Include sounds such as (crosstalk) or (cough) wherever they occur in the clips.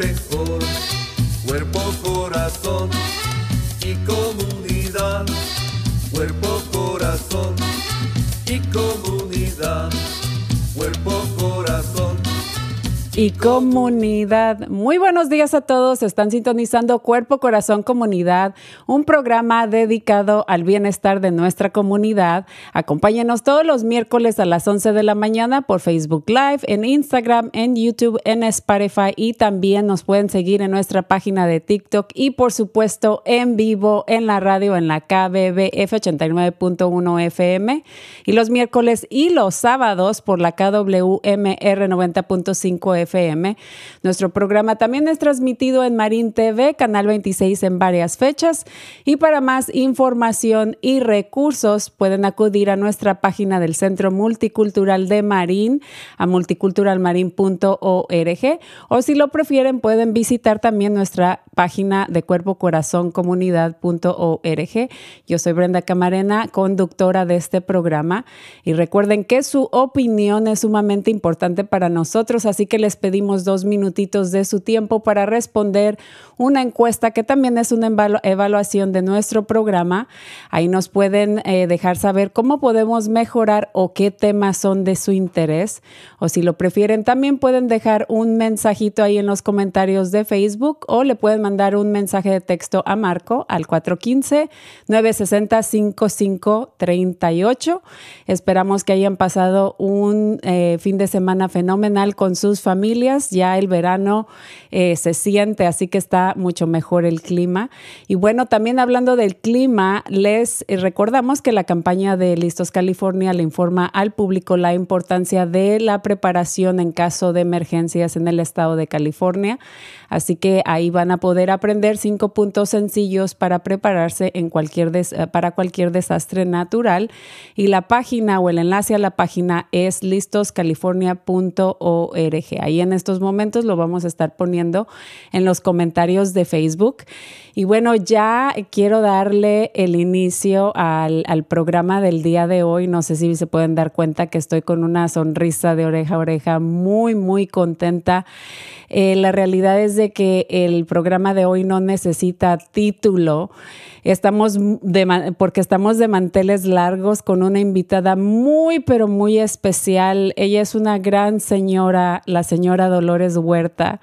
Mejor. Cuerpo, corazón y comunidad. Muy buenos días a todos. Están sintonizando Cuerpo, Corazón, Comunidad, un programa dedicado al bienestar de nuestra comunidad. Acompáñenos todos los miércoles a las 11 de la mañana por Facebook Live, en Instagram, en YouTube, en Spotify y también nos pueden seguir en nuestra página de TikTok y por supuesto en vivo en la radio en la KBBF 89.1 FM y los miércoles y los sábados por la KWMR 90.5 FM. Nuestro programa también es transmitido en Marín TV, Canal 26 en varias fechas. Y para más información y recursos pueden acudir a nuestra página del Centro Multicultural de Marín, a multiculturalmarin.org. O si lo prefieren, pueden visitar también nuestra página de Cuerpo Corazón Comunidad.org. Yo soy Brenda Camarena, conductora de este programa. Y recuerden que su opinión es sumamente importante para nosotros, así que les pedimos dos minutitos de su tiempo para responder una encuesta que también es una evalu- evaluación de nuestro programa. Ahí nos pueden eh, dejar saber cómo podemos mejorar o qué temas son de su interés. O si lo prefieren, también pueden dejar un mensajito ahí en los comentarios de Facebook o le pueden mandar un mensaje de texto a Marco al 415-960-5538. Esperamos que hayan pasado un eh, fin de semana fenomenal con sus familias. Ya el verano eh, se siente, así que está mucho mejor el clima. Y bueno, también hablando del clima, les eh, recordamos que la campaña de Listos California le informa al público la importancia de la preparación en caso de emergencias en el estado de California. Así que ahí van a poder aprender cinco puntos sencillos para prepararse en cualquier eh, para cualquier desastre natural. Y la página o el enlace a la página es listoscalifornia.org. Ahí en estos momentos lo vamos a estar poniendo en los comentarios de Facebook. Y bueno, ya quiero darle el inicio al, programa del día de hoy. No sé si se pueden dar cuenta que estoy con una sonrisa de oreja a oreja, muy, muy contenta. Eh, la realidad es de que el programa de hoy no necesita título. Estamos de, porque estamos de manteles largos con una invitada muy, pero muy especial. Ella es una gran señora, la señora Dolores Huerta,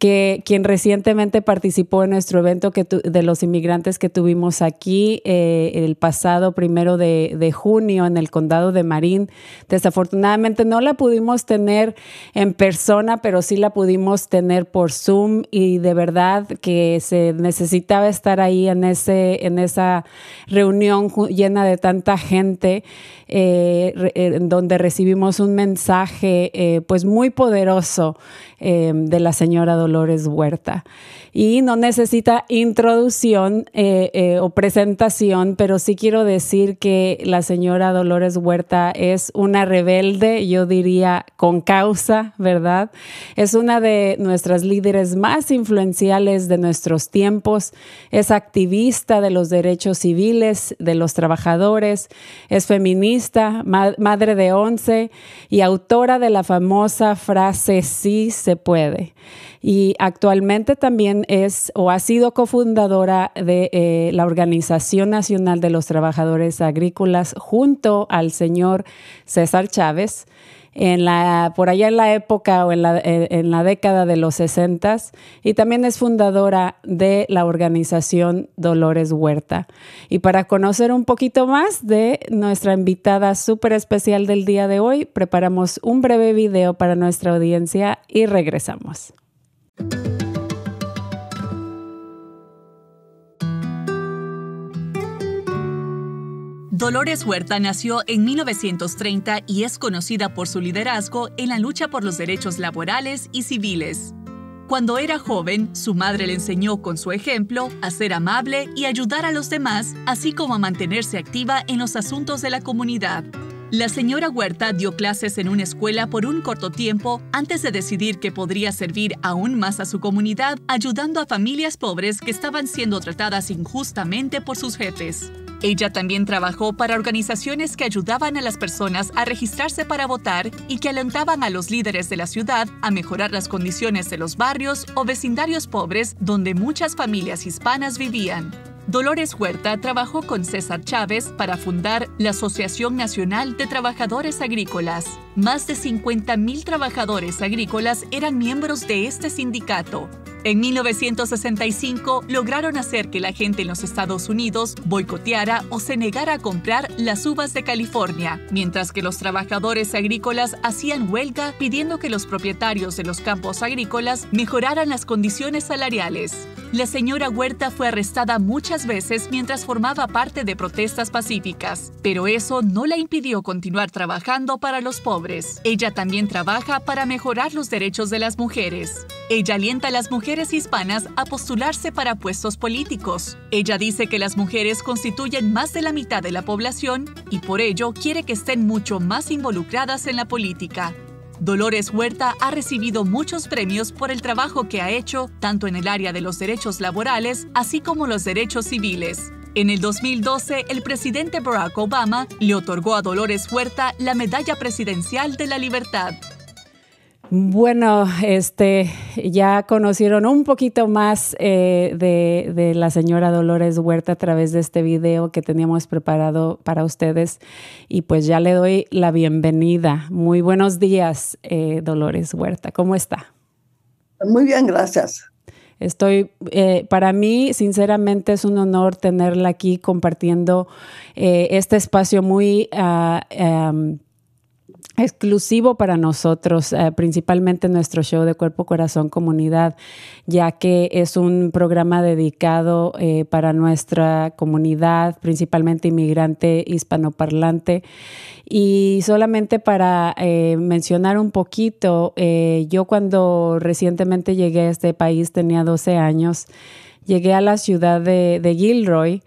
que quien recientemente participó en nuestro evento que de los inmigrantes que tuvimos aquí eh, el pasado primero de, junio en el condado de Marín. Desafortunadamente no la pudimos tener en persona, pero sí la pudimos tener por Zoom y de verdad que se necesitaba estar ahí en, ese, en esa reunión llena de tanta gente, eh, en donde recibimos un mensaje eh, pues muy poderoso eh, de la señora Dolores Dolores Huerta. Y no necesita introducción eh, eh, o presentación, pero sí quiero decir que la señora Dolores Huerta es una rebelde, yo diría con causa, ¿verdad? Es una de nuestras líderes más influenciales de nuestros tiempos, es activista de los derechos civiles de los trabajadores, es feminista, madre de once y autora de la famosa frase sí se puede. Y actualmente también es o ha sido cofundadora de eh, la Organización Nacional de los Trabajadores Agrícolas junto al señor César Chávez en la, por allá en la época o en la, en la década de los 60 y también es fundadora de la organización Dolores Huerta. Y para conocer un poquito más de nuestra invitada súper especial del día de hoy, preparamos un breve video para nuestra audiencia y regresamos. Dolores Huerta nació en 1930 y es conocida por su liderazgo en la lucha por los derechos laborales y civiles. Cuando era joven, su madre le enseñó con su ejemplo a ser amable y ayudar a los demás, así como a mantenerse activa en los asuntos de la comunidad. La señora Huerta dio clases en una escuela por un corto tiempo antes de decidir que podría servir aún más a su comunidad ayudando a familias pobres que estaban siendo tratadas injustamente por sus jefes. Ella también trabajó para organizaciones que ayudaban a las personas a registrarse para votar y que alentaban a los líderes de la ciudad a mejorar las condiciones de los barrios o vecindarios pobres donde muchas familias hispanas vivían. Dolores Huerta trabajó con César Chávez para fundar la Asociación Nacional de Trabajadores Agrícolas. Más de 50.000 trabajadores agrícolas eran miembros de este sindicato en 1965 lograron hacer que la gente en los Estados Unidos boicoteara o se negara a comprar las uvas de California, mientras que los trabajadores agrícolas hacían huelga pidiendo que los propietarios de los campos agrícolas mejoraran las condiciones salariales. La señora Huerta fue arrestada muchas veces mientras formaba parte de protestas pacíficas, pero eso no la impidió continuar trabajando para los pobres. Ella también trabaja para mejorar los derechos de las mujeres. Ella alienta a las mujeres hispanas a postularse para puestos políticos. Ella dice que las mujeres constituyen más de la mitad de la población y por ello quiere que estén mucho más involucradas en la política. Dolores Huerta ha recibido muchos premios por el trabajo que ha hecho tanto en el área de los derechos laborales así como los derechos civiles. En el 2012, el presidente Barack Obama le otorgó a Dolores Huerta la Medalla Presidencial de la Libertad. Bueno, este, ya conocieron un poquito más eh, de, la señora Dolores Huerta a través de este video que teníamos preparado para ustedes y pues ya le doy la bienvenida. Muy buenos días, eh, Dolores Huerta. ¿Cómo está? Muy bien, gracias. Estoy, eh, para mí, sinceramente, es un honor tenerla aquí compartiendo este espacio muy ah, em, exclusivo para nosotros, eh, principalmente nuestro show de Cuerpo, Corazón, Comunidad, ya que es un programa dedicado eh, para nuestra comunidad, principalmente inmigrante hispanoparlante. Y solamente para eh, mencionar un poquito, yo cuando recientemente llegué a este país tenía 12 años, llegué a la ciudad de, de Gilroy.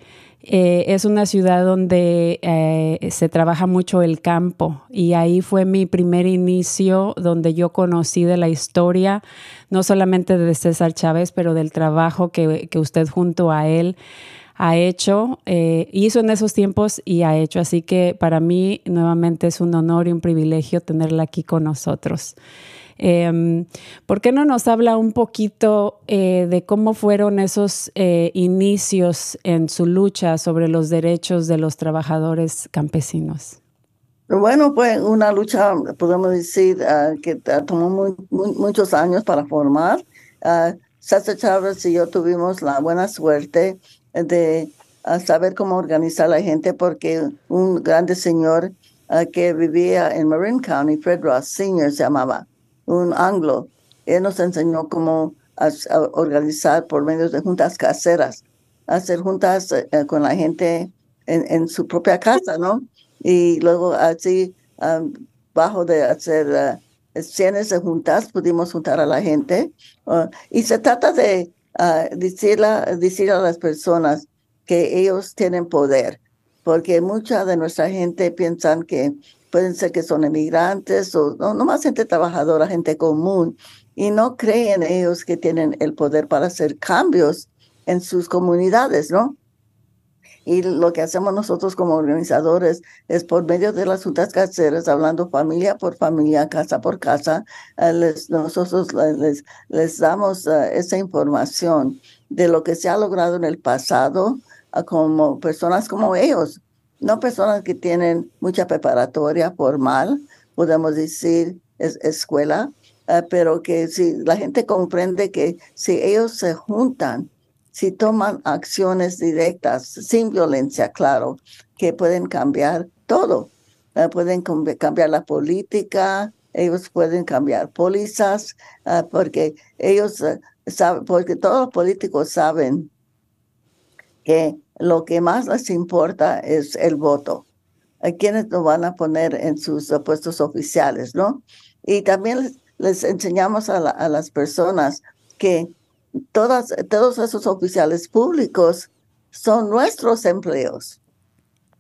Eh, es una ciudad donde eh, se trabaja mucho el campo y ahí fue mi primer inicio donde yo conocí de la historia, no solamente de César Chávez, pero del trabajo que, usted junto a él ha hecho, eh, hizo en esos tiempos y ha hecho. Así que para mí nuevamente es un honor y un privilegio tenerla aquí con nosotros. Em, ¿Por qué no nos habla un poquito eh, de cómo fueron esos eh, inicios en su lucha sobre los derechos de los trabajadores campesinos? Bueno, fue una lucha, podemos decir, ah, que tomó muchos años para formar. Uh, César Chávez y yo tuvimos la buena suerte de saber cómo organizar a la gente porque un grande señor que vivía en Marin County, Fred Ross Sr. se llamaba, un anglo. Él nos enseñó cómo organizar por medio de juntas caseras, hacer juntas eh, con la gente en, su propia casa, ¿no? Y luego así, bajo de hacer cientos de juntas, pudimos juntar a la gente. uh, y se trata de uh, decir a las personas que ellos tienen poder, porque mucha de nuestra gente piensan que pueden ser que son emigrantes o no, no más gente trabajadora, gente común, y no creen ellos que tienen el poder para hacer cambios en sus comunidades, ¿no? Y lo que hacemos nosotros como organizadores es por medio de las juntas caseras, hablando familia por familia, casa por casa, eh, les, nosotros les, les damos uh, esa información de lo que se ha logrado en el pasado como personas como ellos, no personas que tienen mucha preparatoria formal, podemos decir es, escuela, uh, pero que si la gente comprende que si ellos se juntan, si toman acciones directas, sin violencia, claro, que pueden cambiar todo. Uh, pueden cambiar la política, ellos pueden cambiar pólizas, uh, porque ellos saben, porque todos los políticos saben que lo que más les importa es el voto. A quienes lo van a poner en sus puestos oficiales, ¿no? Y también les, enseñamos a, la, a las personas que todas, todos esos oficiales públicos son nuestros empleos,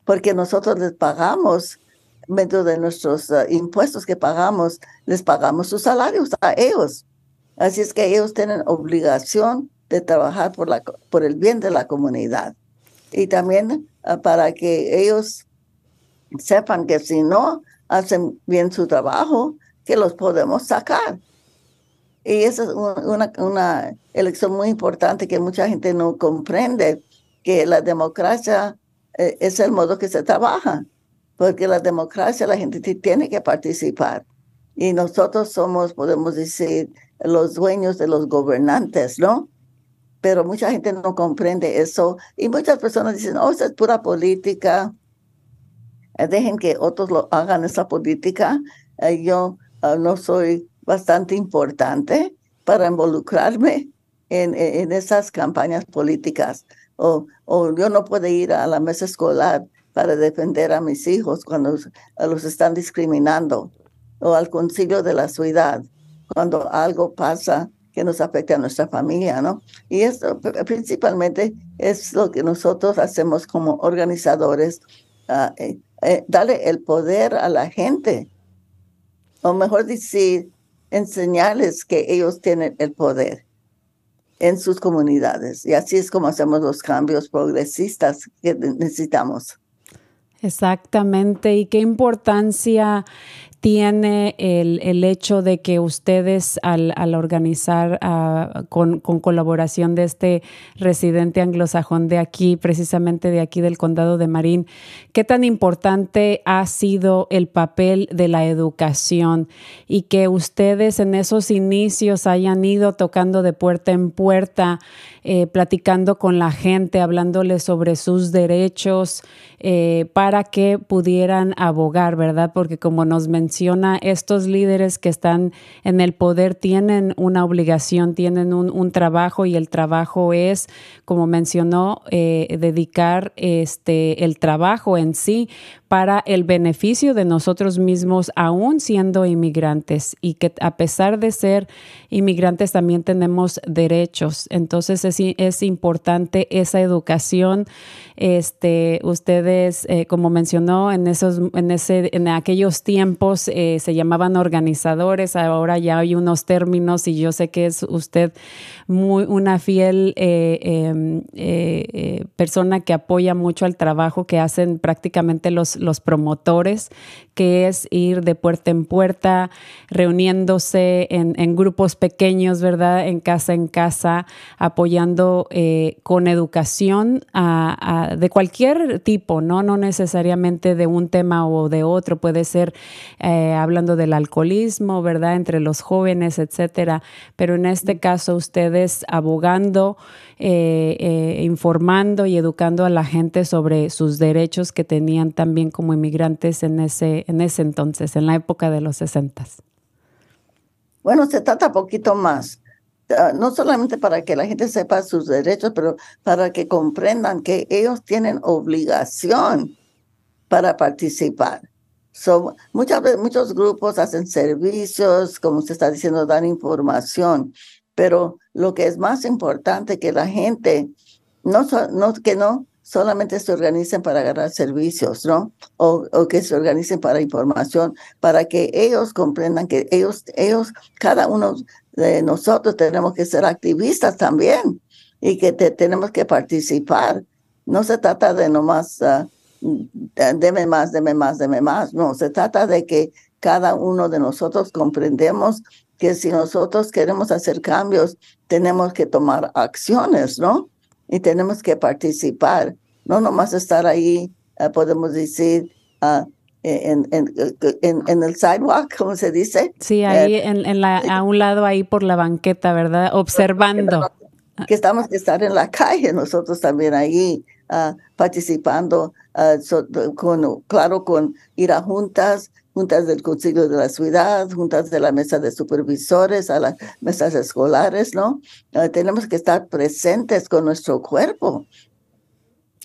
porque nosotros les pagamos, medio de nuestros uh, impuestos que pagamos, les pagamos sus salarios a ellos. Así es que ellos tienen obligación de trabajar por, la, por el bien de la comunidad. Y también uh, para que ellos sepan que si no hacen bien su trabajo, que los podemos sacar. Y esa es una, una elección muy importante que mucha gente no comprende, que la democracia eh, es el modo que se trabaja, porque la democracia la gente tiene que participar. Y nosotros somos, podemos decir, los dueños de los gobernantes, ¿no? Pero mucha gente no comprende eso. Y muchas personas dicen, oh, eso es pura política. Eh, dejen que otros lo hagan esa política. Eh, yo uh, no soy bastante importante para involucrarme en, en esas campañas políticas. O, o, yo no puedo ir a la mesa escolar para defender a mis hijos cuando los están discriminando. O al concilio de la ciudad cuando algo pasa que nos afecta a nuestra familia, ¿no? Y esto principalmente es lo que nosotros hacemos como organizadores, uh, darle el poder a la gente, o mejor decir, enseñarles que ellos tienen el poder en sus comunidades. Y así es como hacemos los cambios progresistas que necesitamos. Exactamente. ¿Y qué importancia tiene el, el, hecho de que ustedes al, al organizar uh, con, con, colaboración de este residente anglosajón de aquí, precisamente de aquí del condado de Marín, qué tan importante ha sido el papel de la educación y que ustedes en esos inicios hayan ido tocando de puerta en puerta, eh, platicando con la gente, hablándoles sobre sus derechos eh, para que pudieran abogar, ¿verdad? Porque como nos menciona, estos líderes que están en el poder tienen una obligación, tienen un, un trabajo y el trabajo es, como mencionó, eh, dedicar este, el trabajo en sí para el beneficio de nosotros mismos, aún siendo inmigrantes, y que a pesar de ser inmigrantes también tenemos derechos. Entonces es, es importante esa educación. Este, ustedes, eh, como mencionó, en esos, en ese, en aquellos tiempos eh, se llamaban organizadores. Ahora ya hay unos términos y yo sé que es usted muy una fiel eh, em, persona que apoya mucho al trabajo que hacen prácticamente los, los promotores, que es ir de puerta en puerta, reuniéndose en, grupos pequeños, ¿verdad? En casa en casa, apoyando eh, con educación a, de cualquier tipo, ¿no? No necesariamente de un tema o de otro, puede ser eh, hablando del alcoholismo, ¿verdad? Entre los jóvenes, etcétera. Pero en este caso, ustedes abogando, eh, eh, informando y educando a la gente sobre sus derechos que tenían también como inmigrantes en ese, en ese entonces, en la época de los sesentas. Bueno, se trata poquito más. Uh, no solamente para que la gente sepa sus derechos, pero para que comprendan que ellos tienen obligación para participar. So, muchas muchos grupos hacen servicios, como usted está diciendo, dan información, pero lo que es más importante que la gente, no, no que no solamente se organicen para agarrar servicios, ¿no? O, o, que se organicen para información, para que ellos comprendan que ellos, ellos, cada uno de nosotros tenemos que ser activistas también y que tenemos que participar. No se trata de nomás, uh, deme más, deme más, deme más. No, se trata de que cada uno de nosotros comprendemos que si nosotros queremos hacer cambios, tenemos que tomar acciones, ¿no? y tenemos que participar, no nomás estar ahí, uh, podemos decir, uh, en, en, en, en, el sidewalk, (laughs) como se dice. Sí, ahí eh, en, la, a un lado ahí por la banqueta, ¿verdad? Observando. Que estamos que estar en la calle, nosotros también ahí uh, participando, so, con, claro, con ir a juntas, juntas del Consejo de la Ciudad, juntas de la mesa de supervisores, a las mesas escolares, ¿no? Uh, tenemos que estar presentes con nuestro cuerpo.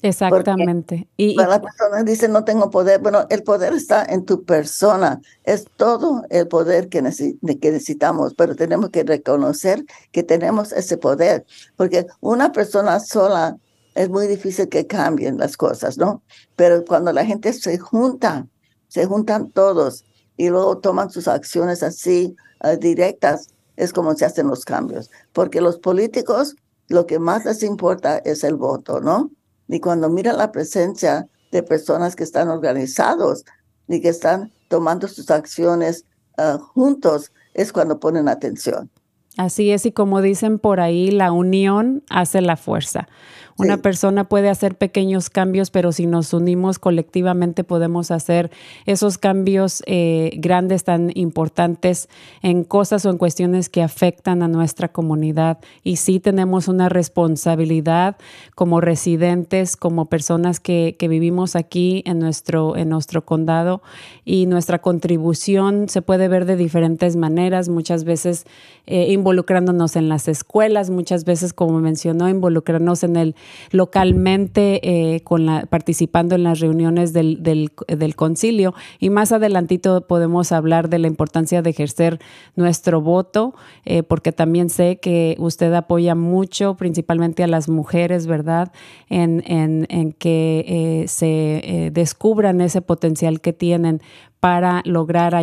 Exactamente. y, la persona dice, no tengo poder. Bueno, el poder está en tu persona. Es todo el poder que, que necesitamos, pero tenemos que reconocer que tenemos ese poder, porque una persona sola es muy difícil que cambien las cosas, ¿no? Pero cuando la gente se junta, se juntan todos y luego toman sus acciones así uh, directas, es como se hacen los cambios. Porque los políticos, lo que más les importa es el voto, ¿no? Y cuando mira la presencia de personas que están organizados y que están tomando sus acciones uh, juntos, es cuando ponen atención. Así es, y como dicen por ahí, la unión hace la fuerza. Una persona puede hacer pequeños cambios, pero si nos unimos colectivamente podemos hacer esos cambios eh, grandes tan importantes en cosas o en cuestiones que afectan a nuestra comunidad. Y sí tenemos una responsabilidad como residentes, como personas que, que vivimos aquí en nuestro, en nuestro condado y nuestra contribución se puede ver de diferentes maneras, muchas veces eh, involucrándonos en las escuelas, muchas veces, como mencionó, involucrarnos en el localmente eh, con participando en las reuniones del, del, concilio y más adelantito podemos hablar de la importancia de ejercer nuestro voto eh, porque también sé que usted apoya mucho principalmente a las mujeres, ¿verdad? En, en, en que eh, se descubran ese potencial que tienen para lograr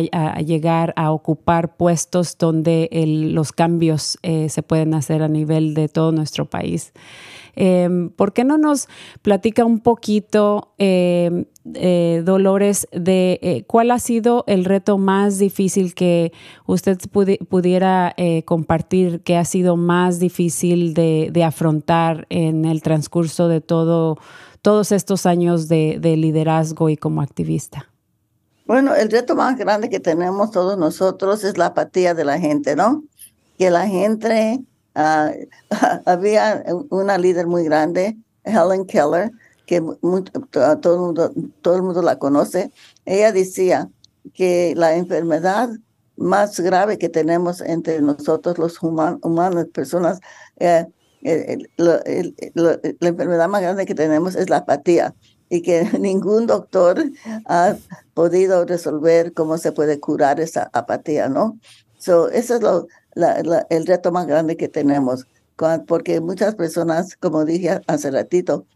llegar a ocupar puestos donde los cambios se pueden hacer a nivel de todo nuestro país. Em, ¿Por qué no nos platica un poquito, em, eh, Dolores, de eh, cuál ha sido el reto más difícil que usted pudiera eh, compartir, que ha sido más difícil de, afrontar en el transcurso de todo, todos estos años de, de liderazgo y como activista? Bueno, el reto más grande que tenemos todos nosotros es la apatía de la gente, ¿no? Que la gente Uh, (laughs) había una líder muy grande, Helen Keller, que todo, el mundo, todo el mundo la conoce. Ella decía que la enfermedad más grave que tenemos entre nosotros los humanos, personas, eh, la enfermedad más grande que tenemos es la apatía y que (laughs) ningún doctor ha podido resolver cómo se puede curar esa apatía, ¿no? So, eso es lo, el reto más grande que tenemos, porque muchas personas, como dije hace ratito,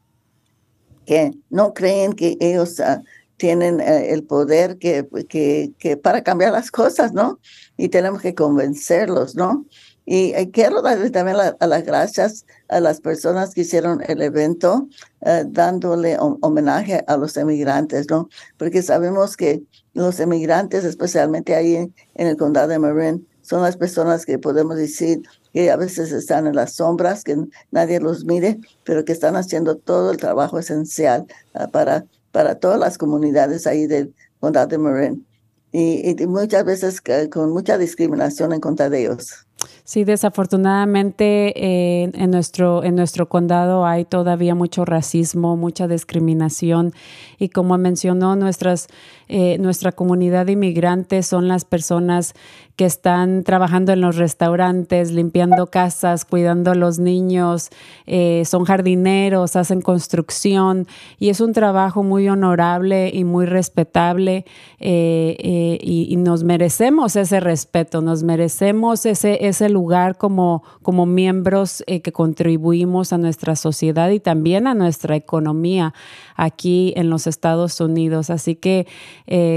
que no creen que ellos ah, tienen eh, el poder que, que, que, para cambiar las cosas, ¿no? Y tenemos que convencerlos, ¿no? Y eh, quiero darle también a las gracias a las personas que hicieron el evento, eh, dándole homenaje a los emigrantes, ¿no? Porque sabemos que los emigrantes, especialmente ahí en, en el condado de Marin, son las personas que podemos decir que a veces están en las sombras, que nadie los mire, pero que están haciendo todo el trabajo esencial uh, para, para todas las comunidades ahí del condado de Marin. Y, y, muchas veces con mucha discriminación en contra de ellos. Sí, desafortunadamente eh, en, nuestro, en nuestro condado hay todavía mucho racismo, mucha discriminación y como mencionó, nuestras, eh, nuestra comunidad de inmigrantes son las personas que están trabajando en los restaurantes, limpiando casas, cuidando a los niños, eh, son jardineros, hacen construcción y es un trabajo muy honorable y muy respetable eh, eh, y, nos merecemos ese respeto, nos merecemos ese, ese lugar como, como miembros que contribuimos a nuestra sociedad y también a nuestra economía aquí en los Estados Unidos. Así que,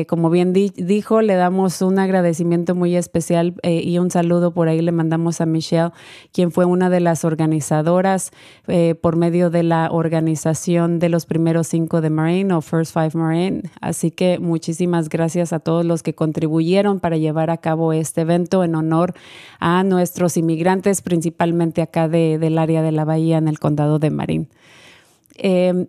como bien dijo, le damos un agradecimiento muy especial eh, y un saludo por ahí le mandamos a Michelle, quien fue una de las organizadoras eh, por medio de la organización de los primeros cinco de Marine o First Five Marine. Así que muchísimas gracias a todos los que contribuyeron para llevar a cabo este evento en honor a nuestros inmigrantes, principalmente acá de, del área de la Bahía en el condado de Marín. Eh,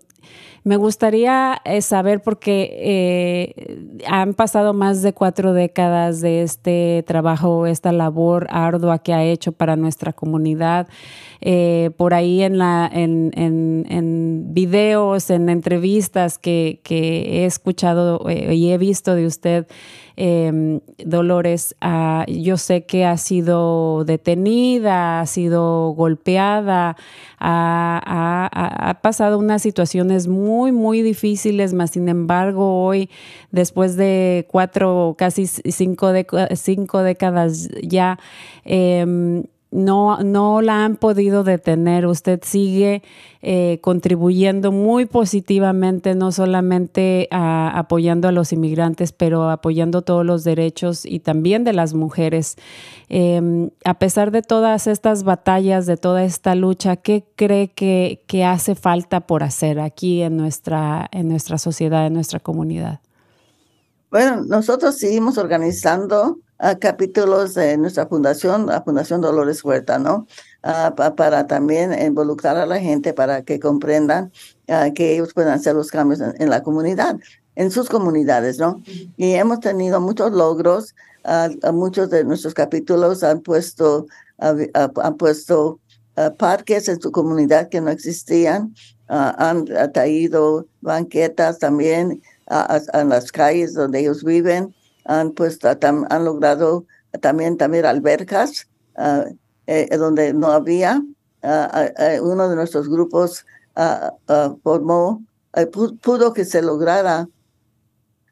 me gustaría eh, saber, porque eh, han pasado más de cuatro décadas de este trabajo, esta labor ardua que ha hecho para nuestra comunidad. Eh, por ahí en, videos, en entrevistas que he escuchado y he visto de usted, Em, Dolores, ah, yo sé que ha sido detenida, ha sido golpeada, ha, pasado unas situaciones muy, muy difíciles, mas sin embargo hoy, después de cuatro, casi cinco, cinco décadas ya, eh, no, no la han podido detener. Usted sigue eh, contribuyendo muy positivamente, no solamente apoyando a los inmigrantes, pero apoyando todos los derechos y también de las mujeres. Em, a pesar de todas estas batallas, de toda esta lucha, ¿qué cree que, que hace falta por hacer aquí en nuestra, en nuestra sociedad, en nuestra comunidad? Bueno, nosotros seguimos organizando capítulos de nuestra fundación, la Fundación Dolores Huerta, ¿no? Ah, para también involucrar a la gente para que comprendan ah, que ellos puedan hacer los cambios en, la comunidad, en sus comunidades, ¿no? Y hemos tenido muchos logros. Ah, muchos de nuestros capítulos han puesto, han puesto parques en su comunidad que no existían, han traído banquetas también a las calles donde ellos viven han puesto, han logrado también, también albercas ah, eh, donde no había. Ah, ah, uno de nuestros grupos formó, eh, pudo que se lograra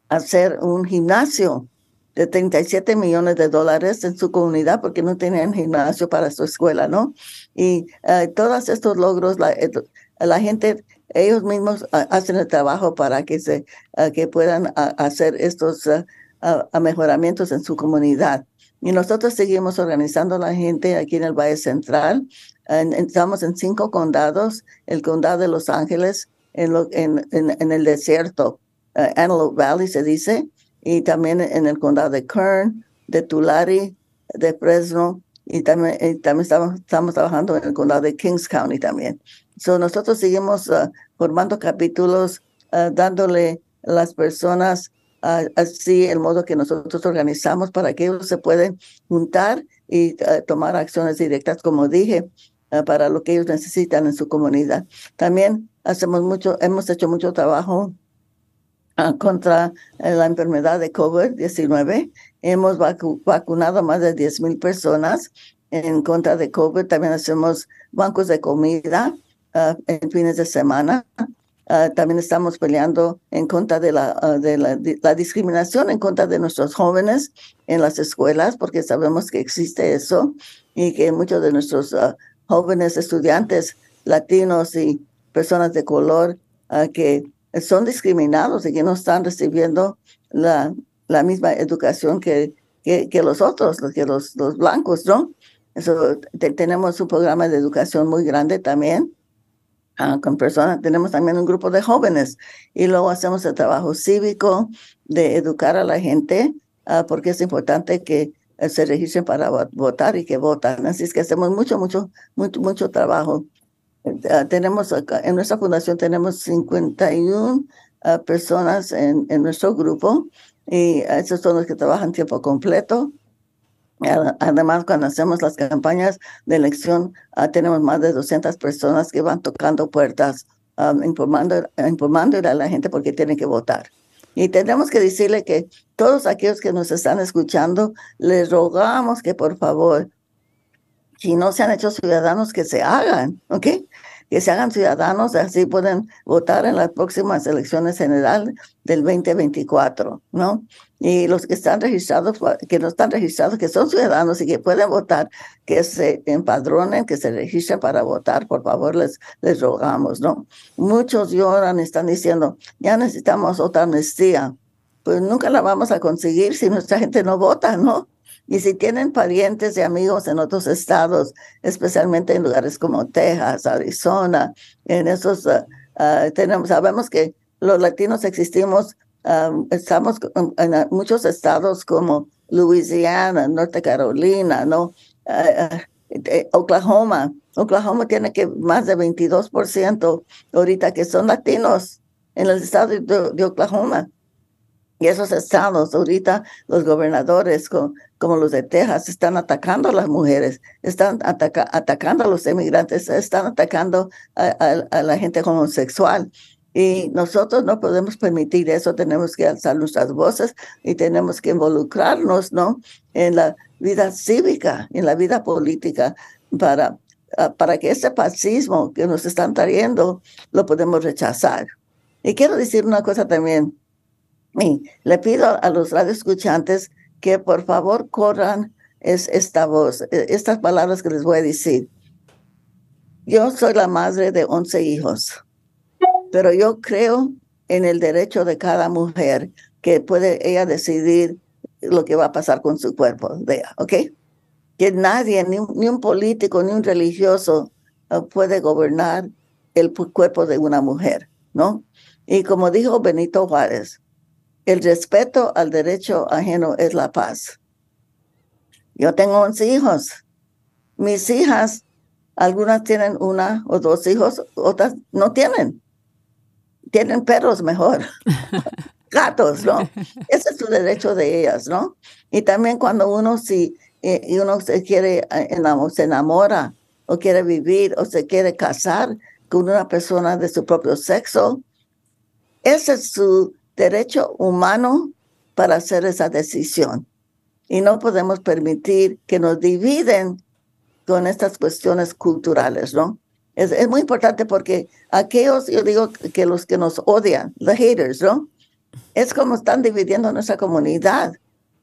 hacer un gimnasio de 37 millones de dólares en su comunidad porque no tenían gimnasio para su escuela, ¿no? Y todos estos logros, la, la gente, ellos mismos hacen el trabajo para que, se, que puedan hacer estos mejoramientos en su comunidad. Y nosotros seguimos organizando a la gente aquí en el Valle Central. estamos en cinco condados, el condado de Los Ángeles, en, en, en, el desierto, uh, Antelope Valley se dice, y también en el condado de Kern, de Tulare, de Fresno, y también, también estamos, estamos, trabajando en el condado de Kings County también. So, nosotros seguimos uh, formando capítulos, uh, dándole a las personas así el modo que nosotros organizamos para que ellos se pueden juntar y tomar acciones directas, como dije, para lo que ellos necesitan en su comunidad. También hacemos mucho, hemos hecho mucho trabajo ah, contra eh, la enfermedad de COVID-19. Hemos vacunado a más de 10 mil personas en contra de COVID. También hacemos bancos de comida ah, en fines de semana Ah, también estamos peleando en contra de, la, ah, de la, discriminación en contra de nuestros jóvenes en las escuelas, porque sabemos que existe eso y que muchos de nuestros jóvenes estudiantes latinos y personas de color que son discriminados y que no están recibiendo la, la misma educación que, que, los otros, que los, los blancos, ¿no? Tenemos un programa de educación muy grande también Ah, con personas, tenemos también un grupo de jóvenes y luego hacemos el trabajo cívico de educar a la gente, uh, porque es importante que eh, se registren para votar y que votan. Así es que hacemos mucho, mucho, mucho, mucho trabajo. Uh, tenemos en nuestra fundación tenemos 51 personas en, en nuestro grupo y esos son los que trabajan tiempo completo Además, cuando hacemos las campañas de elección, ah, tenemos más de 200 personas que van tocando puertas, informando, informando a la gente porque tienen que votar. Y tenemos que decirle que todos aquellos que nos están escuchando, les rogamos que por favor, si no se han hecho ciudadanos, que se hagan, ¿ok? Que se hagan ciudadanos, así pueden votar en las próximas elecciones generales del 2024, ¿no? Y los que están registrados, que no están registrados, que son ciudadanos y que pueden votar, que se empadronen, que se registren para votar, por favor, les, les rogamos, ¿no? Muchos lloran y están diciendo, ya necesitamos otra amnistía pues nunca la vamos a conseguir si nuestra gente no vota, ¿no? Y si tienen parientes y amigos en otros estados, especialmente en lugares como Texas, Arizona, en esos, ah, ah, tenemos, sabemos que los latinos existimos, estamos en muchos estados como Louisiana, Norte Carolina, ¿no? Ah, Oklahoma. Oklahoma tiene que más de 22% ahorita que son latinos en el estado de Oklahoma. Y esos estados, ahorita los gobernadores como los de Texas están atacando a las mujeres, están atacando a los inmigrantes, están atacando a, la gente homosexual. Y nosotros no podemos permitir eso, tenemos que alzar nuestras voces y tenemos que involucrarnos ¿no? en la vida cívica, en la vida política, para, ah, para que ese fascismo que nos están trayendo lo podemos rechazar. Y quiero decir una cosa también. Y le pido a los radioescuchantes que por favor corran es esta voz, e, estas palabras que les voy a decir. Yo soy la madre de 11 hijos, pero yo creo en el derecho de cada mujer que puede ella decidir lo que va a pasar con su cuerpo ¿ok? Que nadie, ni ni un político, ni un religioso uh, puede gobernar el cuerpo de una mujer, ¿no? Y como dijo Benito Juárez, el respeto al derecho ajeno es la paz. Yo tengo 11 hijos. Mis hijas, algunas tienen una o dos hijos, otras no tienen. Tienen perros mejor. (laughs) Gatos, ¿no? Ese es su derecho de ellas, ¿no? Y también cuando uno si eh, y uno se quiere eh, se enamora o quiere vivir o se quiere casar con una persona de su propio sexo, ese es su derecho humano para hacer esa decisión. Y no podemos permitir que nos dividen con estas cuestiones culturales, ¿no? Es, muy importante porque aquellos, yo digo que los que nos odian, the haters, ¿no? Es como están dividiendo nuestra comunidad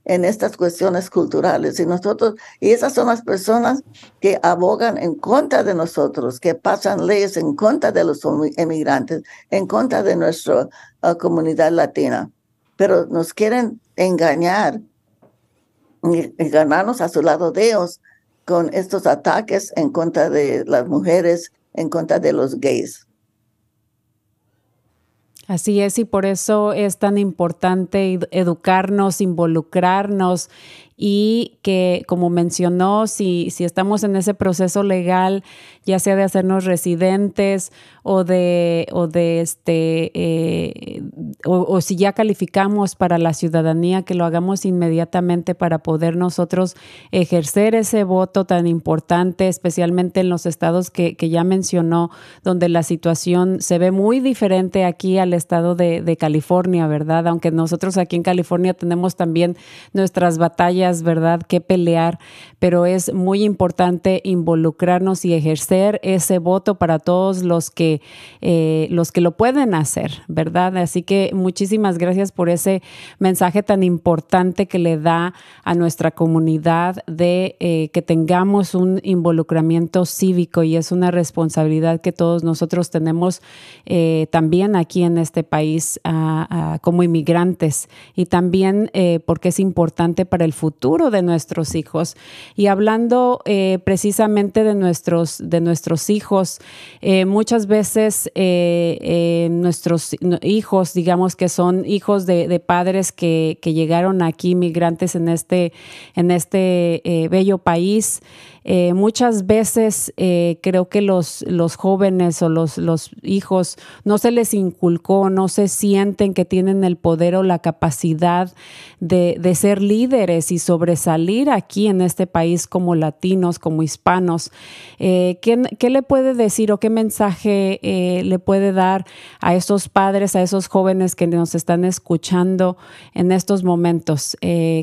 en estas cuestiones culturales. Y nosotros, y esas son las personas que abogan en contra de nosotros, que pasan leyes en contra de los emigrantes, en contra de nuestra uh, comunidad latina. Pero nos quieren engañar y ganarnos a su lado de ellos con estos ataques en contra de las mujeres, en contra de los gays. Así es, y por eso es tan importante educarnos, involucrarnos y que, como mencionó, si, si estamos en ese proceso legal, ya sea de hacernos residentes o de, o de este, eh, o, si ya calificamos para la ciudadanía, que lo hagamos inmediatamente para poder nosotros ejercer ese voto tan importante, especialmente en los estados que, que ya mencionó, donde la situación se ve muy diferente aquí al estado de, de California, ¿verdad? Aunque nosotros aquí en California tenemos también nuestras batallas ¿verdad?, que pelear, pero es muy importante involucrarnos y ejercer ese voto para todos los que, eh, los que lo pueden hacer, ¿verdad? Así que muchísimas gracias por ese mensaje tan importante que le da a nuestra comunidad de eh, que tengamos un involucramiento cívico y es una responsabilidad que todos nosotros tenemos eh, también aquí en este país como inmigrantes y también porque es importante para el futuro de nuestros hijos. Y hablando eh, precisamente de nuestros, de nuestros hijos, eh, muchas veces eh, nuestros hijos, digamos que son hijos de, padres que, llegaron aquí, migrantes en este, en este bello país, eh, muchas veces eh, creo que los, los jóvenes o los, los hijos no se les inculcó, no se sienten que tienen el poder o la capacidad de, de ser líderes y sobresalir aquí en este país como latinos, como hispanos. Eh, ¿qué, ¿qué, le puede decir o qué mensaje le puede dar a esos padres, a esos jóvenes que nos están escuchando en estos momentos?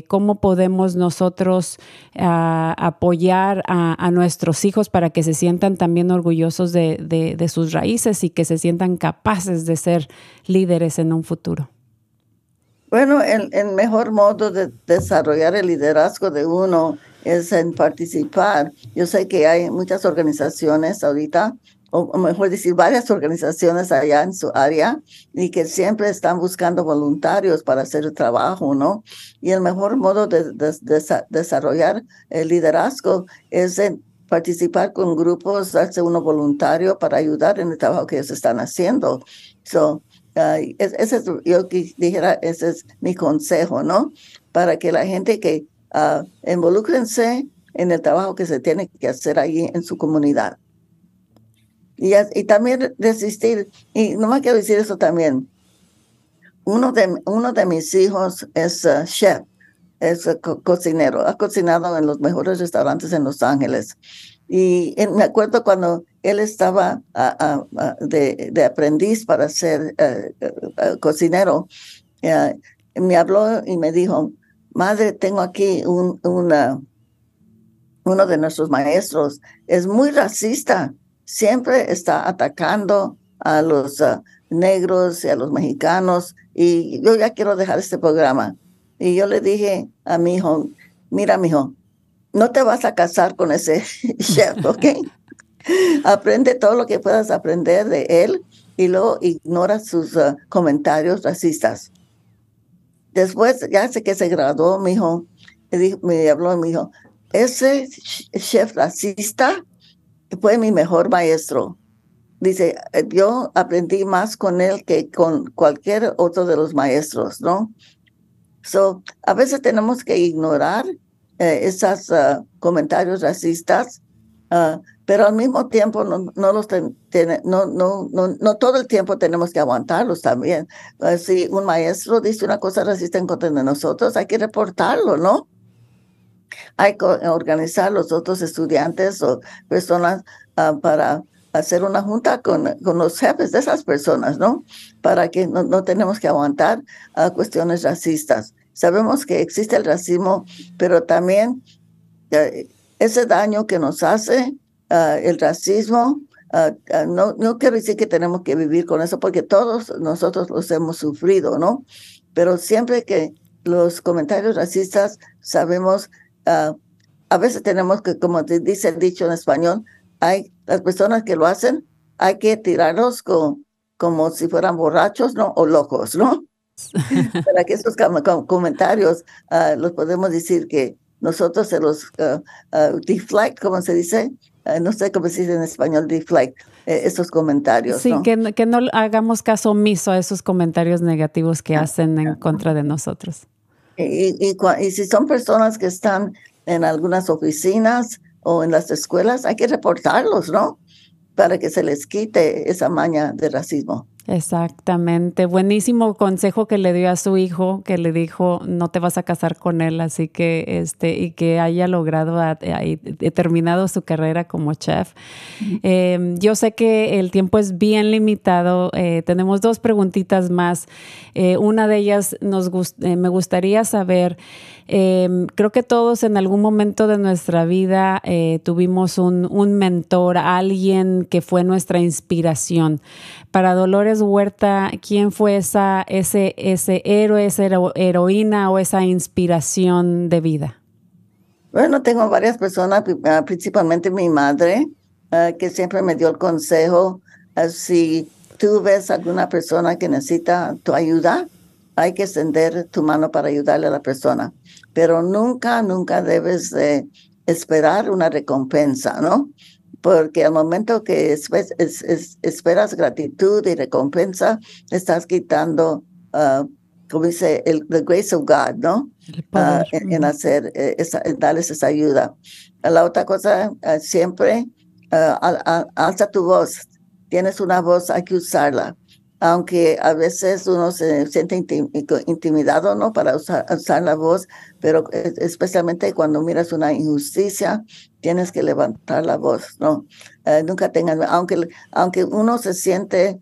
¿Cómo podemos nosotros uh, apoyar a, nuestros hijos para que se sientan también orgullosos de, sus raíces y que se sientan capaces de ser líderes en un futuro? Bueno, el, mejor modo de desarrollar el liderazgo de uno es en participar. Yo sé que hay muchas organizaciones ahorita o mejor decir, varias organizaciones allá en su área y que siempre están buscando voluntarios para hacer el trabajo, ¿no? Y el mejor modo de, desarrollar el liderazgo es participar con grupos, darse uno voluntario para ayudar en el trabajo que ellos están haciendo. So, ese es, yo dijera, ese es mi consejo, ¿no? Para que la gente que uh, involúcrense en el trabajo que se tiene que hacer ahí en su comunidad. Y, y también resistir, y no me quiero decir eso también, uno de, uno de mis hijos es uh, chef, es cocinero, ha cocinado en los mejores restaurantes en Los Ángeles. Y me acuerdo cuando él estaba de, de, aprendiz para ser uh, uh, cocinero, me habló y me dijo, madre, tengo aquí un, una, uno de nuestros maestros, es muy racista siempre está atacando a los ah, negros y a los mexicanos y yo ya quiero dejar este programa. Y yo le dije a mi hijo, mira, mi hijo, no te vas a casar con ese (laughs) chef, ¿ok? (laughs) Aprende todo lo que puedas aprender de él y luego ignora sus ah, comentarios racistas. Después, ya sé que se graduó, mi hijo, me, me habló y me ese chef racista fue mi mejor maestro. Dice, eh, yo aprendí más con él que con cualquier otro de los maestros, ¿no? So, a veces tenemos que ignorar eh, esos ah, comentarios racistas, ah, pero al mismo tiempo no, no los no, no, no, no todo el tiempo tenemos que aguantarlos también. Ah, si un maestro dice una cosa racista en contra de nosotros, hay que reportarlo, ¿no? Hay que organizar los otros estudiantes o personas ah, para hacer una junta con, con, los jefes de esas personas, ¿no? Para que no, no tenemos que aguantar uh, cuestiones racistas. Sabemos que existe el racismo, pero también uh, ese daño que nos hace uh, el racismo, no, no quiero decir que tenemos que vivir con eso, porque todos nosotros los hemos sufrido, ¿no? Pero siempre que los comentarios racistas sabemos Ah, a veces tenemos que, como te dice el dicho en español, hay las personas que lo hacen, hay que tirarlos como si fueran borrachos, ¿no? O locos, ¿no? (laughs) Para que esos comentarios uh, los podemos decir que nosotros se los uh, deflect, como se dice, no sé cómo se dice en español, deflect, eh, esos comentarios. Sí, Que, que no hagamos caso omiso a esos comentarios negativos que hacen en contra de nosotros. Y, y, si son personas que están en algunas oficinas o en las escuelas, hay que reportarlos, ¿no? Para que se les quite esa maña de racismo. Exactamente. Buenísimo consejo que le dio a su hijo, que le dijo no te vas a casar con él, así que este, y que haya logrado, eh, terminado su carrera como chef. Em, yo sé que el tiempo es bien limitado. Eh, tenemos dos preguntitas más. Eh, una de ellas nos me gustaría saber. Em, creo que todos en algún momento de nuestra vida tuvimos un, mentor, alguien que fue nuestra inspiración. Para Dolores Huerta, ¿quién fue esa, ese, ese héroe, esa heroína o esa inspiración de vida? Bueno, tengo varias personas, ah, principalmente mi madre, ah, que siempre me dio el consejo, ah, si tú ves alguna persona que necesita tu ayuda, hay que extender tu mano para ayudarle a la persona, pero nunca, nunca debes de esperar una recompensa, ¿no? porque al momento que esperas gratitud y recompensa, estás quitando uh, como dice, el the grace of God, ¿no? Ah, en, hacer, eh, darles esa ayuda. La otra cosa, ah, siempre alza tu voz. Tienes una voz, hay que usarla aunque a veces uno se siente intimidado, ¿no? Para usar, la voz, pero especialmente cuando miras una injusticia, tienes que levantar la voz, ¿no? Eh, nunca tengan, aunque, aunque uno se siente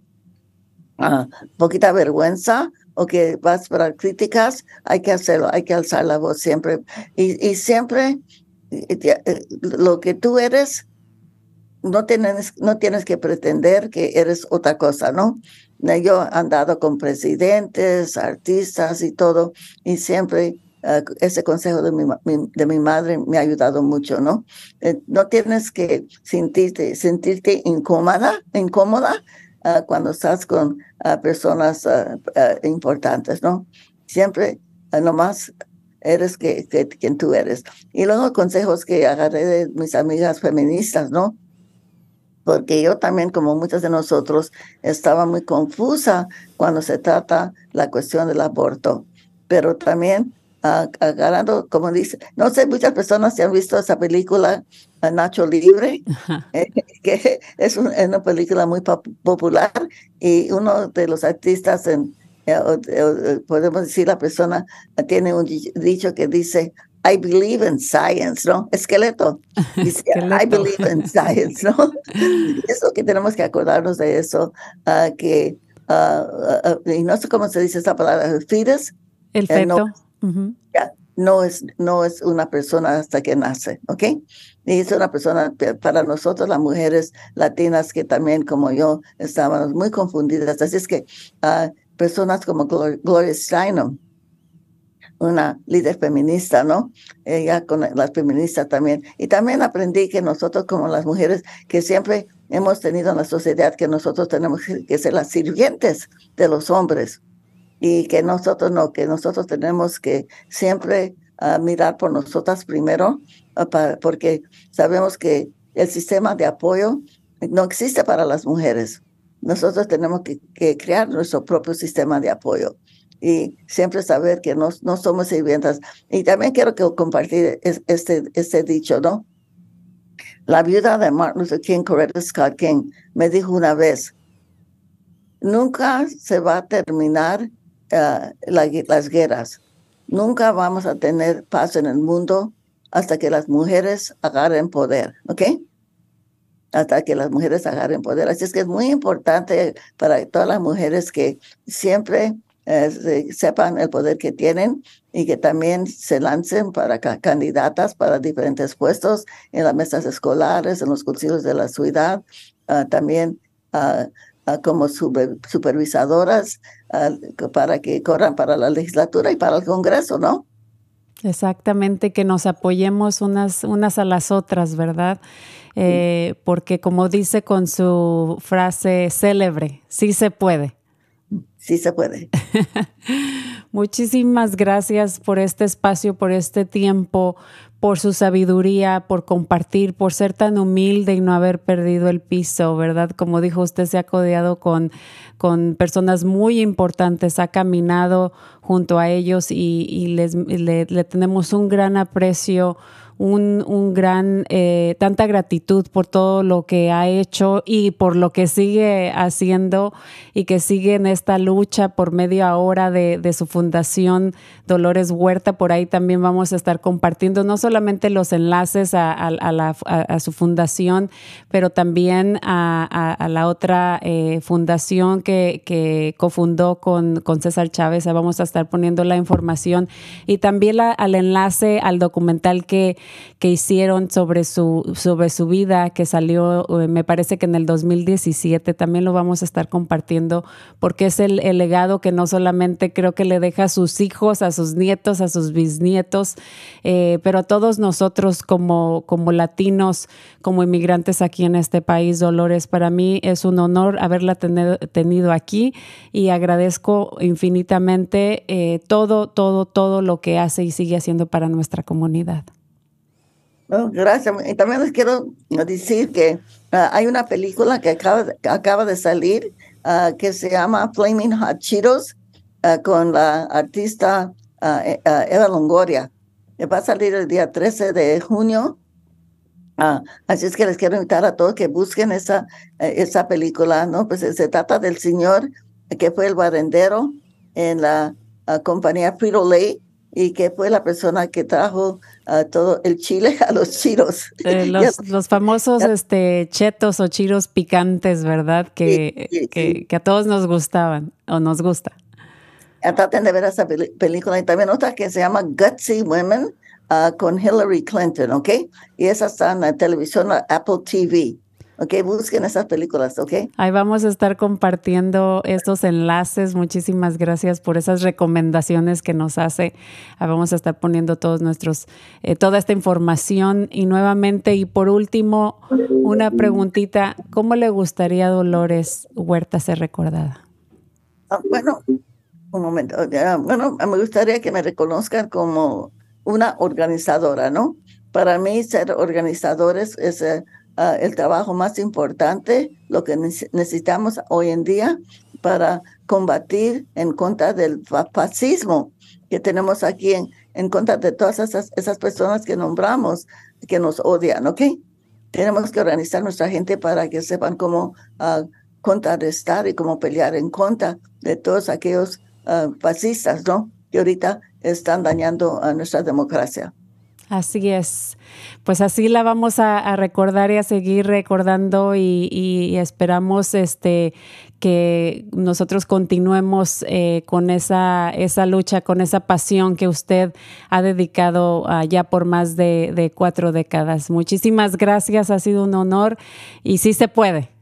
uh, poquita vergüenza o que vas para críticas, hay que hacerlo, hay que alzar la voz siempre. Y, y siempre eh, lo que tú eres, no tienes, no tienes que pretender que eres otra cosa, ¿no? Yo he andado con presidentes, artistas y todo, y siempre eh, ese consejo de mi, de mi madre me ha ayudado mucho, ¿no? Eh, no tienes que sentirte, sentirte incómoda, incómoda uh, cuando estás con personas importantes, ¿no? Siempre nomás eres que, que, quien tú eres. Y luego consejos que agarré de mis amigas feministas, ¿no? Porque yo también, como muchos de nosotros, estaba muy confusa cuando se trata la cuestión del aborto, pero también agarrando, como dice, no sé, muchas personas se han visto esa película Nacho Libre, eh, (laughs) que es, una película muy popular y uno de los artistas en, eh, eh, podemos decir, la persona tiene un dicho que dice, I believe in science, ¿no? Esqueleto. (laughs) Dice, I believe in science, ¿no? eso que tenemos que acordarnos de eso, uh, que, uh, y no sé cómo se dice esa palabra, fetus. El feto. no, no, es, no es una persona hasta que nace, ¿ok? Y es una persona, para nosotros las mujeres latinas que también como yo estábamos muy confundidas. Así es que personas como Gloria Steinem, una líder feminista, ¿no? Ella con las feministas también. Y también aprendí que nosotros como las mujeres, que siempre hemos tenido en la sociedad que nosotros tenemos que ser las sirvientes de los hombres y que nosotros no, que nosotros tenemos que siempre ah, mirar por nosotras primero, ah, porque sabemos que el sistema de apoyo no existe para las mujeres. Nosotros tenemos que, que crear nuestro propio sistema de apoyo y siempre saber que no, no somos sirvientas. Y también quiero que compartir este, este dicho, ¿no? La viuda de Martin Luther King, Coretta Scott King, me dijo una vez, nunca se va a terminar uh, las guerras, nunca vamos a tener paz en el mundo hasta que las mujeres agarren poder, ¿ok? Hasta que las mujeres agarren poder. Así es que es muy importante para todas las mujeres que siempre eh, sepan el poder que tienen y que también se lancen para candidatas para diferentes puestos en las mesas escolares, en los concilios de la ciudad, ah, también ah, como supervisadoras para que corran para la legislatura y para el Congreso, ¿no? Exactamente, que nos apoyemos unas, unas a las otras, ¿verdad? Eh, porque como dice con su frase célebre, sí se puede sí se puede. (laughs) Muchísimas gracias por este espacio, por este tiempo, por su sabiduría, por compartir, por ser tan humilde y no haber perdido el piso, ¿verdad? Como dijo usted, se ha codeado con, con personas muy importantes, ha caminado junto a ellos y, les, le, le tenemos un gran aprecio un, un gran, eh, tanta gratitud por todo lo que ha hecho y por lo que sigue haciendo y que sigue en esta lucha por media hora de, de su fundación Dolores Huerta. Por ahí también vamos a estar compartiendo no solamente los enlaces a, a, la, a su fundación, pero también a, la otra eh, fundación que, que cofundó con, con César Chávez. Vamos a estar poniendo la información y también al enlace al documental que que hicieron sobre su, sobre su vida, que salió, eh, me parece que en el 2017, también lo vamos a estar compartiendo, porque es el, legado que no solamente creo que le deja a sus hijos, a sus nietos, a sus bisnietos, eh, pero a todos nosotros como, como latinos, como inmigrantes aquí en este país, Dolores, para mí es un honor haberla tenido aquí y agradezco infinitamente eh, todo, todo, todo lo que hace y sigue haciendo para nuestra comunidad gracias. Y también les quiero decir que ah, hay una película que acaba de, salir ah, que se llama Flaming Hot Cheetos. ah, con la artista eh, Eva Longoria. Va a salir el día 13 de junio. así es que les quiero invitar a todos que busquen esa, eh, esa película, ¿no? Pues se trata del señor que fue el barrendero en la compañía Frito Lay y que fue la persona que trajo todo el chile a los chiros. Eh, (laughs) los, famosos este, chetos o chiros picantes, ¿verdad? Que, que, a todos nos gustaban o nos gusta. Traten de ver esa película y también otra que se llama Gutsy Women ah, con Hillary Clinton, ¿ok? Y esa está en la televisión Apple TV. Ok, busquen esas películas, ok. Ahí vamos a estar compartiendo estos enlaces. Muchísimas gracias por esas recomendaciones que nos hace. Ahí vamos a estar poniendo todos nuestros, eh, toda esta información. Y nuevamente, y por último, una preguntita. ¿Cómo le gustaría a Dolores Huerta ser recordada? Ah, bueno, un momento. bueno, me gustaría que me reconozcan como una organizadora, ¿no? Para mí ser organizadores es... Eh, Ah, el trabajo más importante, lo que necesitamos hoy en día para combatir en contra del fascismo que tenemos aquí, en, en contra de todas esas, esas personas que nombramos, que nos odian, ¿ok? Tenemos que organizar nuestra gente para que sepan cómo uh, contrarrestar y cómo pelear en contra de todos aquellos ah, fascistas, ¿no? Que ahorita están dañando a nuestra democracia. Así es. Pues así la vamos a, recordar y a seguir recordando y, esperamos este que nosotros continuemos eh, con esa, esa lucha, con esa pasión que usted ha dedicado ya por más de, de cuatro décadas. Muchísimas gracias, ha sido un honor y sí se puede.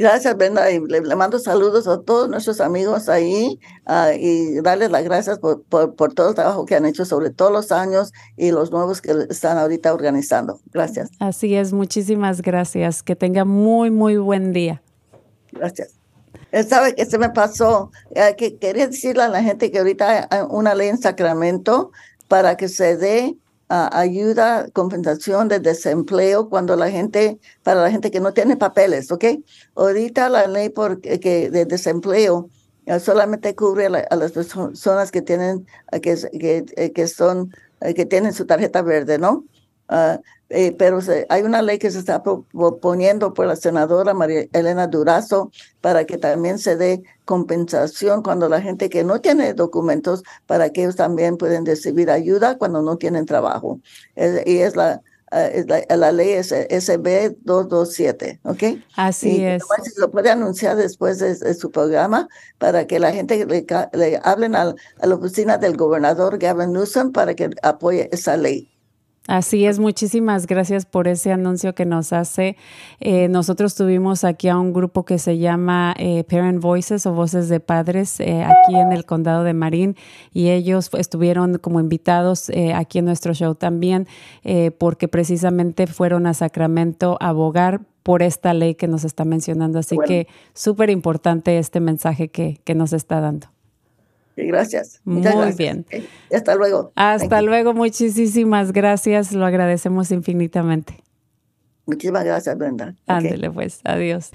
Gracias, Brenda, y le, mando saludos a todos nuestros amigos ahí ah, y darles las gracias por, por, todo el trabajo que han hecho sobre todos los años y los nuevos que están ahorita organizando. Gracias. Así es, muchísimas gracias. Que tenga muy, muy buen día. Gracias. ¿Sabe que se me pasó? Eh, que quería decirle a la gente que ahorita hay una ley en Sacramento para que se dé ayuda, compensación de desempleo cuando la gente, para la gente que no tiene papeles, ¿ok? Ahorita la ley por, que, de desempleo solamente cubre a, las personas que tienen, que, que, que son, que tienen su tarjeta verde, ¿no? Ah, eh, pero hay una ley que se está proponiendo por la senadora María Elena Durazo para que también se dé compensación cuando la gente que no tiene documentos, para que ellos también pueden recibir ayuda cuando no tienen trabajo. y es la, ah, la, ley es SB 227, ¿ok? Así es. lo puede anunciar después de, su programa para que la gente le, le hablen a, a, la oficina del gobernador Gavin Newsom para que apoye esa ley. Así es, muchísimas gracias por ese anuncio que nos hace. Eh, nosotros tuvimos aquí a un grupo que se llama eh, Parent Voices o Voces de Padres eh, aquí en el condado de Marín y ellos estuvieron como invitados aquí en nuestro show también porque precisamente fueron a Sacramento a abogar por esta ley que nos está mencionando. Así que súper importante este mensaje que, que nos está dando. Gracias. Muy bien. Hasta luego. Hasta luego. Muchísimas gracias. Lo agradecemos infinitamente. Muchísimas gracias, Brenda. Ándele, pues. Adiós.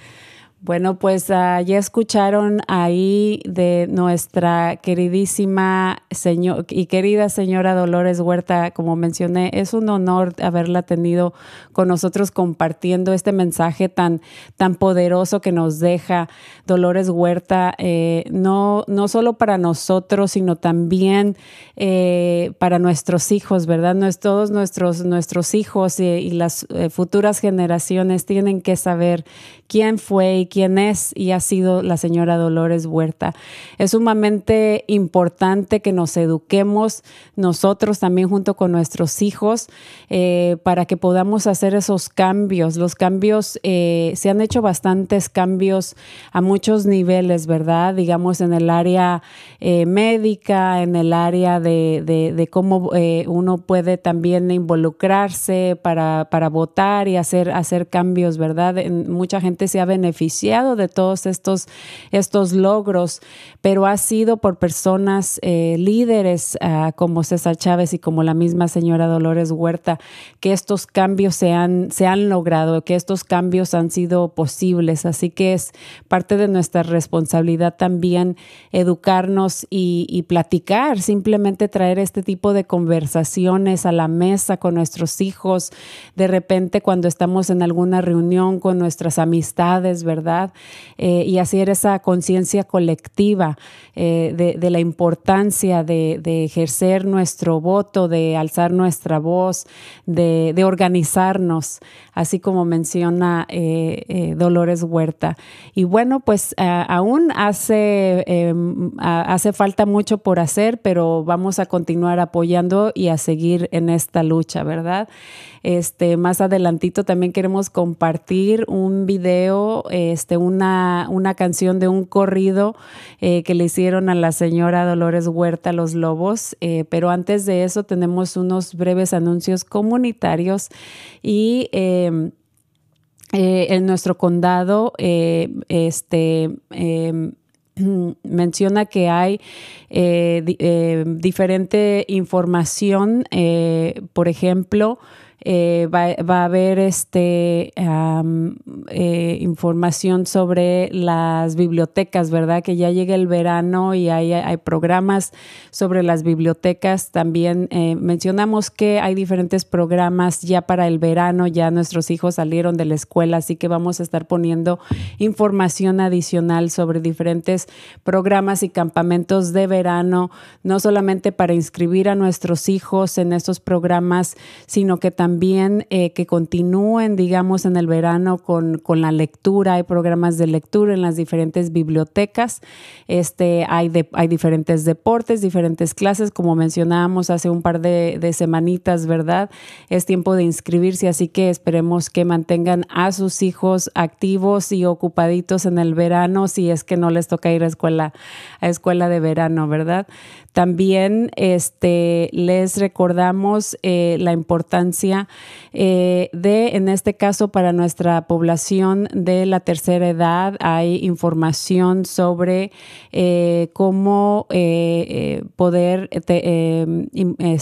Bueno, pues uh, ya escucharon ahí de nuestra queridísima señor y querida señora Dolores Huerta, como mencioné, es un honor haberla tenido con nosotros compartiendo este mensaje tan, tan poderoso que nos deja Dolores Huerta, eh, no, no solo para nosotros, sino también eh, para nuestros hijos, ¿verdad? todos nuestros, nuestros hijos y, y las eh, futuras generaciones tienen que saber quién fue y quién es y ha sido la señora Dolores Huerta. Es sumamente importante que nos eduquemos nosotros también junto con nuestros hijos eh, para que podamos hacer esos cambios. Los cambios, eh, se han hecho bastantes cambios a muchos niveles, ¿verdad? Digamos en el área eh, médica, en el área de, cómo uno puede también involucrarse para, para votar y hacer, hacer cambios, ¿verdad? mucha gente se ha beneficiado de todos estos, estos logros, pero ha sido por personas eh, líderes ah, como César Chávez y como la misma señora Dolores Huerta, que estos cambios se han, se han logrado, que estos cambios han sido posibles. Así que es parte de nuestra responsabilidad también educarnos y platicar, simplemente traer este tipo de conversaciones a la mesa con nuestros hijos, de repente cuando estamos en alguna reunión con nuestras amistades, ¿verdad? Eh, y hacer esa conciencia colectiva eh, de, la importancia de, ejercer nuestro voto, de alzar nuestra voz, de, organizarnos, así como menciona eh, Dolores Huerta. Y bueno, pues aún hace, em, hace falta mucho por hacer, pero vamos a continuar apoyando y a seguir en esta lucha, ¿verdad? Este, más adelantito también queremos compartir un video, este, una, una canción de un corrido eh, que le hicieron a la señora Dolores Huerta Los Lobos. Eh, pero antes de eso tenemos unos breves anuncios comunitarios y em, eh, en nuestro condado, este em, (clears throat) menciona que hay diferente información, por ejemplo, eh, va, a haber este, eh, información sobre las bibliotecas, ¿verdad? Que ya llega el verano y hay, hay programas sobre las bibliotecas. También eh, mencionamos que hay diferentes programas ya para el verano, ya nuestros hijos salieron de la escuela, así que vamos a estar poniendo información adicional sobre diferentes programas y campamentos de verano, no solamente para inscribir a nuestros hijos en estos programas, sino que también también eh, que continúen, digamos, en el verano con, con, la lectura. Hay programas de lectura en las diferentes bibliotecas. Este, hay, de, hay diferentes deportes, diferentes clases, como mencionábamos hace un par de, de semanitas, ¿verdad? Es tiempo de inscribirse, así que esperemos que mantengan a sus hijos activos y ocupaditos en el verano, si es que no les toca ir a escuela, a escuela de verano, ¿verdad? También este, les recordamos eh, la importancia eh, de, en este caso, para nuestra población de la tercera edad, hay información sobre eh, cómo poder este,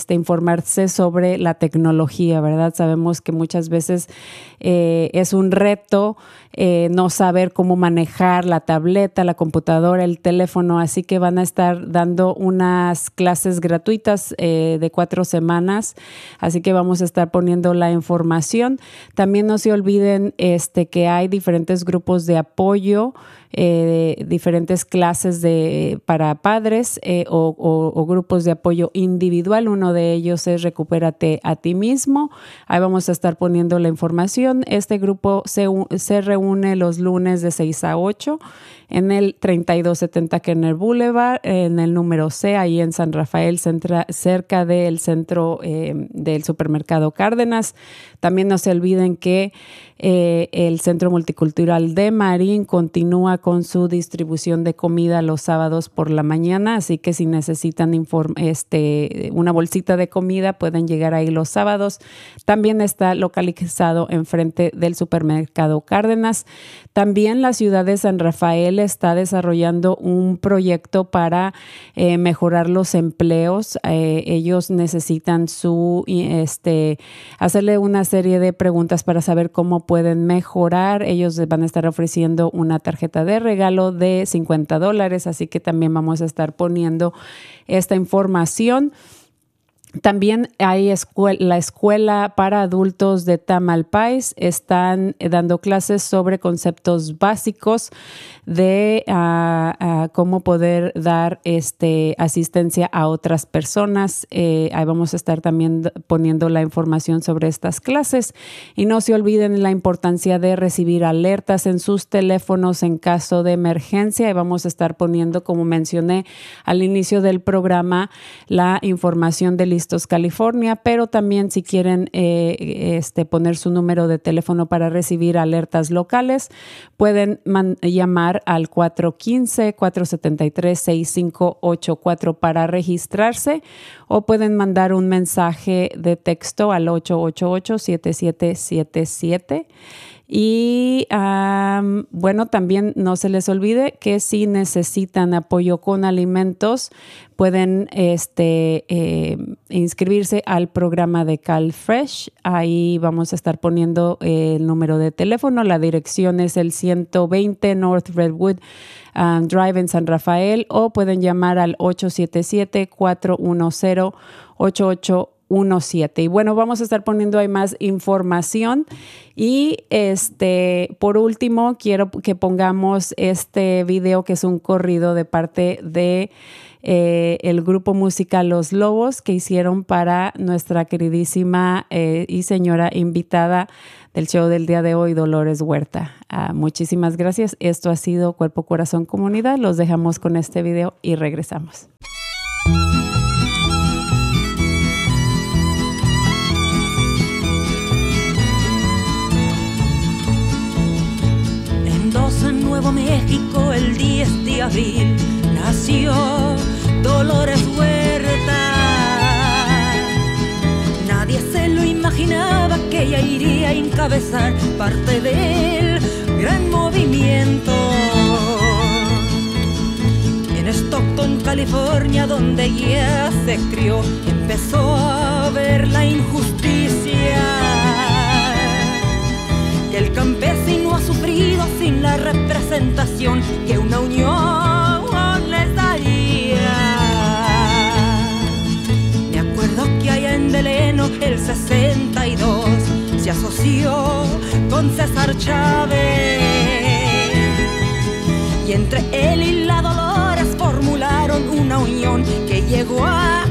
informarse sobre la tecnología, ¿verdad? Sabemos que muchas veces es un reto no saber cómo manejar la tableta, la computadora, el teléfono, así que van a estar dando una clases gratuitas eh, de cuatro semanas, así que vamos a estar poniendo la información. También no se olviden este, que hay diferentes grupos de apoyo eh, diferentes clases de, para padres eh, o, grupos de apoyo individual. Uno de ellos es Recupérate a ti mismo. Ahí vamos a estar poniendo la información. Este grupo se, se reúne los lunes de 6 a 8 en el 3270 Kenner Boulevard, en el número C, ahí en San Rafael, cerca del centro eh, del supermercado Cárdenas. También no se olviden que eh, el Centro Multicultural de Marín continúa con su distribución de comida los sábados por la mañana, así que si necesitan este, una bolsita de comida pueden llegar ahí los sábados. También está localizado enfrente del supermercado Cárdenas. También la ciudad de San Rafael está desarrollando un proyecto para eh, mejorar los empleos. Eh, ellos necesitan su, este, hacerle una serie de preguntas para saber cómo pueden mejorar. Ellos van a estar ofreciendo una tarjeta de regalo de 50 dólares, así que también vamos a estar poniendo esta información. También hay la escuela para adultos de Tamalpais. Están dando clases sobre conceptos básicos de ah, ah, cómo poder dar este, asistencia a otras personas. Eh, ahí vamos a estar también poniendo la información sobre estas clases. Y no se olviden la importancia de recibir alertas en sus teléfonos en caso de emergencia. Y vamos a estar poniendo, como mencioné al inicio del programa, la información del California, pero también si quieren eh, este, poner su número de teléfono para recibir alertas locales, pueden llamar al 415-473-6584 para registrarse o pueden mandar un mensaje de texto al 888-7777 Y bueno, también no se les olvide que si necesitan apoyo con alimentos, pueden este, eh, inscribirse al programa de CalFresh. Ahí vamos a estar poniendo el número de teléfono. La dirección es el 120 North Redwood um, Drive en San Rafael o pueden llamar al 877 410 88 17. Y bueno, vamos a estar poniendo ahí más información. Y este, por último, quiero que pongamos este video que es un corrido de parte de eh, el grupo musical Los Lobos que hicieron para nuestra queridísima eh, y señora invitada del show del día de hoy, Dolores Huerta. Ah, muchísimas gracias. Esto ha sido Cuerpo Corazón Comunidad. Los dejamos con este video y regresamos. México el 10 de abril nació Dolores Huerta. Nadie se lo imaginaba que ella iría a encabezar parte del gran movimiento. En Stockton, California, donde ella se crió, empezó a ver la injusticia el campesino ha sufrido sin la representación que una unión les daría. Me acuerdo que allá en Deleno el 62 se asoció con César Chávez y entre él y la Dolores formularon una unión que llegó a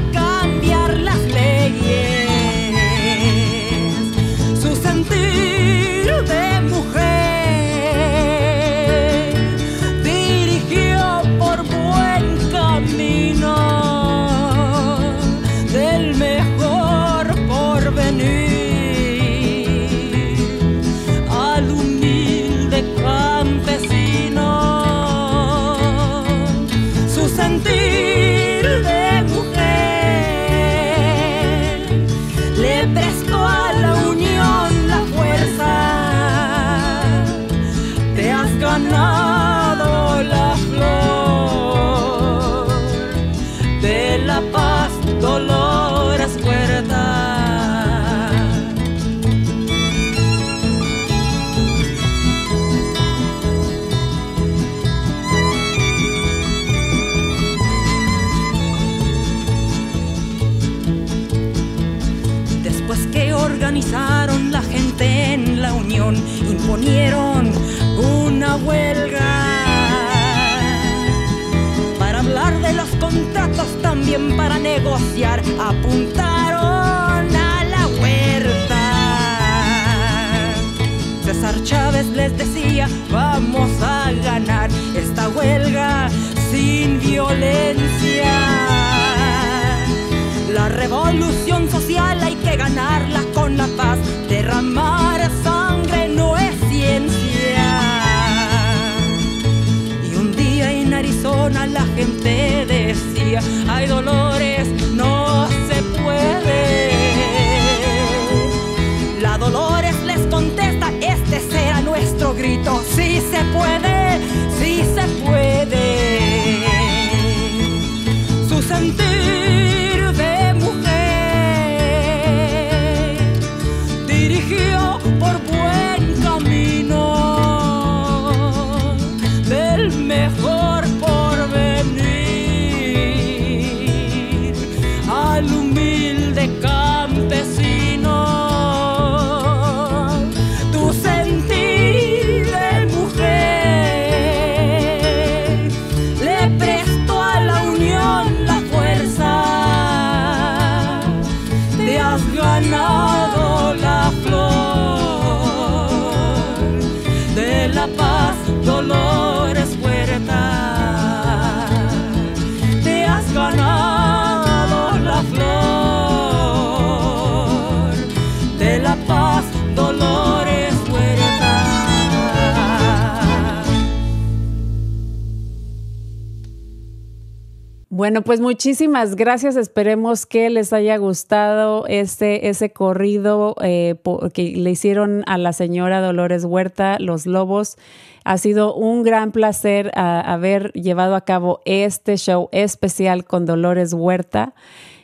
organizaron la gente en la unión, imponieron una huelga para hablar de los contratos, también para negociar, apuntaron a la huerta. César Chávez les decía, vamos a ganar esta huelga sin violencia. La revolución hay que ganarla con la paz, derramar sangre no es ciencia. Y un día en Arizona la gente decía, hay dolores, no se puede. La Dolores les contesta, este será nuestro grito, sí se puede, sí se puede. Su sentir Bueno, pues muchísimas gracias. Esperemos que les haya gustado este, ese corrido eh, que le hicieron a la señora Dolores Huerta, Los Lobos. Ha sido un gran placer ah, haber llevado a cabo este show especial con Dolores Huerta.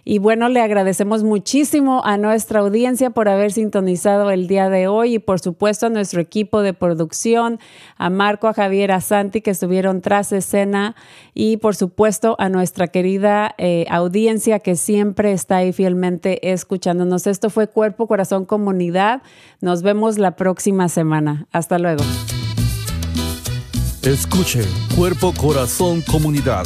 Y bueno, le agradecemos muchísimo a nuestra audiencia por haber sintonizado el día de hoy y por supuesto a nuestro equipo de producción, a Marco, a Javier, a Santi que estuvieron tras escena y por supuesto a nuestra querida eh, audiencia que siempre está ahí fielmente escuchándonos. Esto fue Cuerpo, Corazón, Comunidad. Nos vemos la próxima semana. Hasta luego. Escuche Cuerpo, Corazón, Comunidad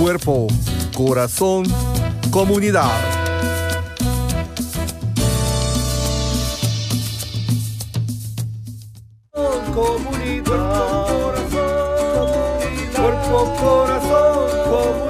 cuerpo, corazón, comunidad. Comunidad, corazón, cuerpo, corazón, comunidad.